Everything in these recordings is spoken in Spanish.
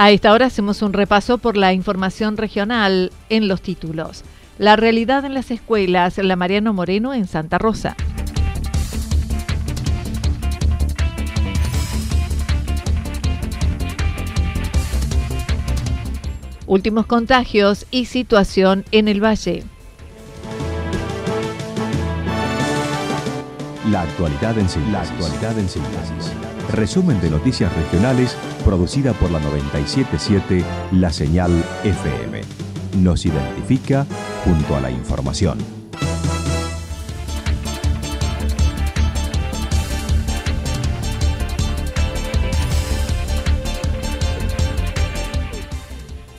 A esta hora hacemos un repaso por la información regional en los títulos. La realidad en las escuelas, la Mariano Moreno en Santa Rosa. Últimos contagios y situación en el Valle. La actualidad en síntesis. La actualidad en síntesis. Resumen de noticias regionales producida por la 977 La Señal FM. Nos identifica junto a la información.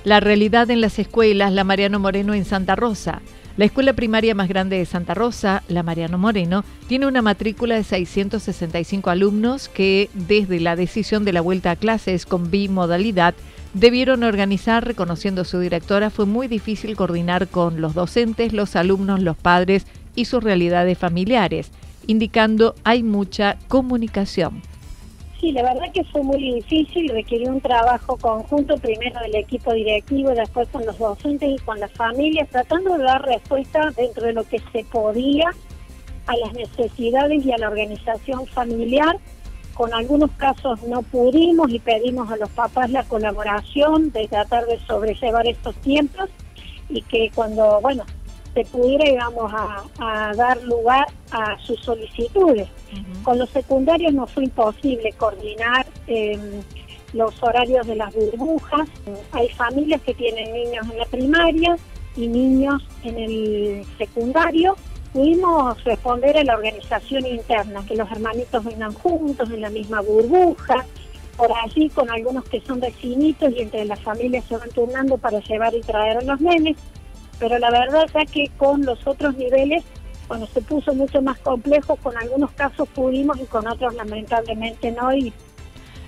La realidad en las escuelas, la Mariano Moreno en Santa Rosa. La escuela primaria más grande de Santa Rosa, la Mariano Moreno, tiene una matrícula de 665 alumnos que, desde la decisión de la vuelta a clases con bimodalidad, debieron organizar, reconociendo su directora, fue muy difícil coordinar con los docentes, los alumnos, los padres y sus realidades familiares, indicando hay mucha comunicación. Sí, la verdad que fue muy difícil, requirió un trabajo conjunto, primero del equipo directivo, después con los docentes y con las familias, tratando de dar respuesta dentro de lo que se podía a las necesidades y a la organización familiar. Con algunos casos no pudimos y pedimos a los papás la colaboración de tratar de sobrellevar estos tiempos y que cuando, bueno, se pudiera, íbamos a, dar lugar a sus solicitudes. Con los secundarios no fue imposible coordinar em, los horarios de las burbujas. Hay familias que tienen niños en la primaria y niños en el secundario. Pudimos responder a la organización interna, que los hermanitos vengan juntos en la misma burbuja, por allí con algunos que son vecinitos y entre las familias se van turnando para llevar y traer a los nenes pero la verdad es que con los otros niveles, cuando se puso mucho más complejo, con algunos casos pudimos y con otros lamentablemente no. Y...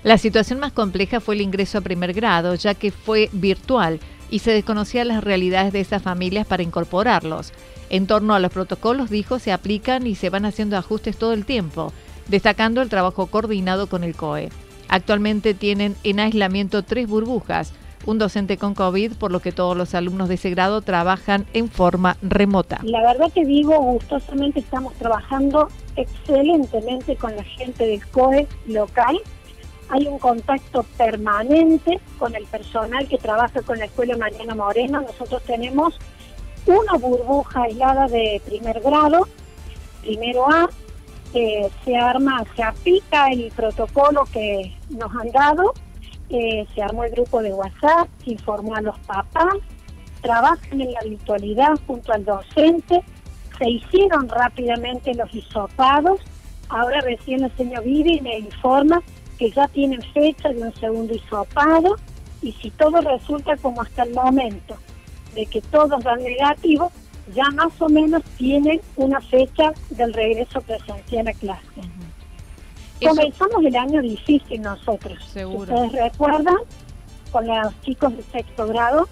La situación más compleja fue el ingreso a primer grado, ya que fue virtual y se desconocían las realidades de esas familias para incorporarlos. En torno a los protocolos, dijo, se aplican y se van haciendo ajustes todo el tiempo, destacando el trabajo coordinado con el COE. Actualmente tienen en aislamiento tres burbujas, un docente con COVID, por lo que todos los alumnos de ese grado trabajan en forma remota. La verdad que digo, gustosamente estamos trabajando excelentemente con la gente del COE local. Hay un contacto permanente con el personal que trabaja con la Escuela Mariana Moreno. Nosotros tenemos una burbuja aislada de primer grado, primero A, se arma, se aplica el protocolo que nos han dado eh, se armó el grupo de WhatsApp, se informó a los papás, trabajan en la virtualidad junto al docente, se hicieron rápidamente los hisopados, ahora recién el señor Vivi me informa que ya tienen fecha de un segundo hisopado y si todo resulta como hasta el momento de que todos dan negativo, ya más o menos tienen una fecha del regreso presencial a clase. Comenzamos el año difícil nosotros. Seguro. ustedes recuerdan, con los chicos de sexto grado,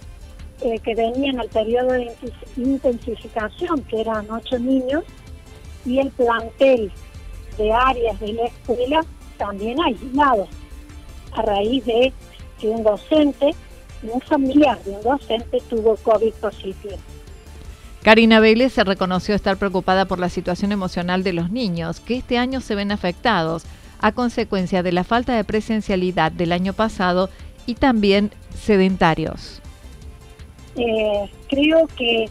eh, que venían al periodo de intensificación, que eran ocho niños, y el plantel de áreas de la escuela también aislados a raíz de que un docente, un familiar de un docente tuvo COVID positivo. Karina Vélez se reconoció estar preocupada por la situación emocional de los niños, que este año se ven afectados a consecuencia de la falta de presencialidad del año pasado y también sedentarios. Eh, creo que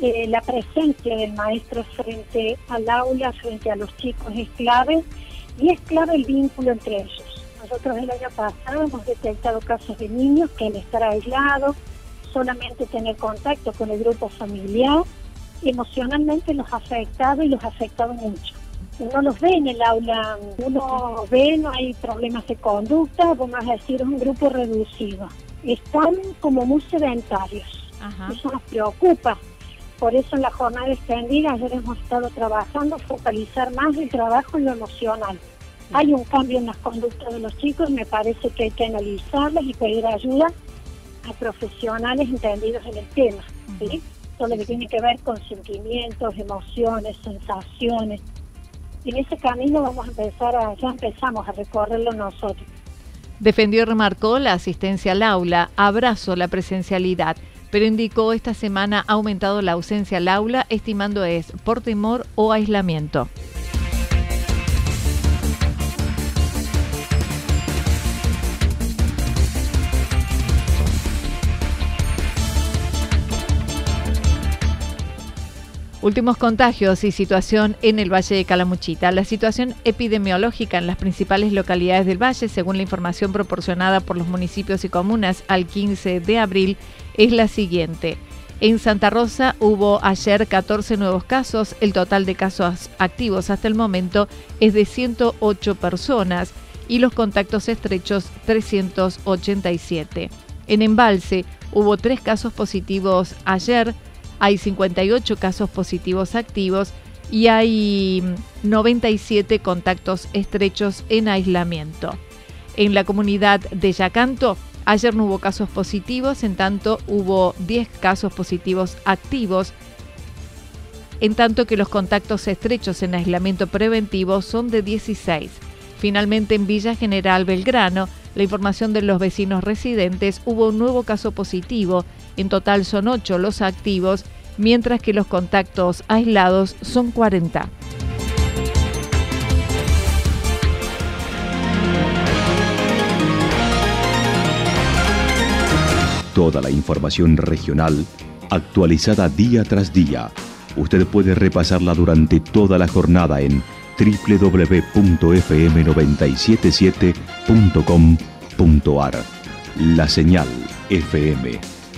eh, la presencia del maestro frente al aula, frente a los chicos es clave y es clave el vínculo entre ellos. Nosotros el año pasado hemos detectado casos de niños que al estar aislados, solamente tener contacto con el grupo familiar, emocionalmente los ha afectado y los ha afectado mucho. Uno los ve en el aula, uno ve, no hay problemas de conducta, vamos a decir, es un grupo reducido. Están como muy sedentarios. Eso nos preocupa. Por eso en la jornada extendida ayer hemos estado trabajando, focalizar más el trabajo en lo emocional. Hay un cambio en las conductas de los chicos, me parece que hay que analizarlas y pedir ayuda a profesionales entendidos en el tema. ¿sí? Todo lo que tiene que ver con sentimientos, emociones, sensaciones. En ese camino vamos a empezar a, ya empezamos a recorrerlo nosotros. Defendió y remarcó la asistencia al aula, abrazo la presencialidad, pero indicó esta semana ha aumentado la ausencia al aula, estimando es por temor o aislamiento. Últimos contagios y situación en el Valle de Calamuchita. La situación epidemiológica en las principales localidades del Valle, según la información proporcionada por los municipios y comunas al 15 de abril, es la siguiente. En Santa Rosa hubo ayer 14 nuevos casos. El total de casos activos hasta el momento es de 108 personas y los contactos estrechos 387. En Embalse hubo tres casos positivos ayer hay 58 casos positivos activos y hay 97 contactos estrechos en aislamiento. En la comunidad de Yacanto, ayer no hubo casos positivos, en tanto hubo 10 casos positivos activos, en tanto que los contactos estrechos en aislamiento preventivo son de 16. Finalmente, en Villa General Belgrano, la información de los vecinos residentes, hubo un nuevo caso positivo. En total son 8 los activos, mientras que los contactos aislados son 40. Toda la información regional actualizada día tras día. Usted puede repasarla durante toda la jornada en www.fm977.com.ar. La señal FM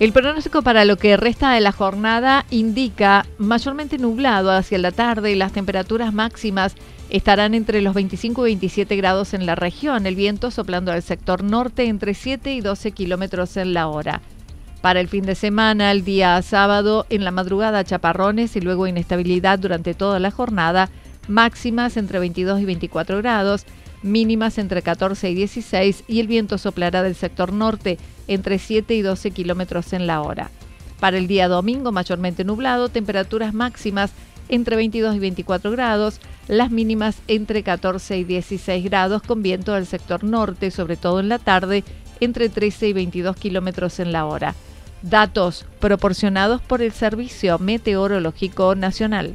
El pronóstico para lo que resta de la jornada indica mayormente nublado hacia la tarde y las temperaturas máximas estarán entre los 25 y 27 grados en la región, el viento soplando al sector norte entre 7 y 12 kilómetros en la hora. Para el fin de semana, el día sábado, en la madrugada chaparrones y luego inestabilidad durante toda la jornada, máximas entre 22 y 24 grados, mínimas entre 14 y 16 y el viento soplará del sector norte entre 7 y 12 kilómetros en la hora. Para el día domingo, mayormente nublado, temperaturas máximas entre 22 y 24 grados, las mínimas entre 14 y 16 grados con viento del sector norte, sobre todo en la tarde, entre 13 y 22 kilómetros en la hora. Datos proporcionados por el Servicio Meteorológico Nacional.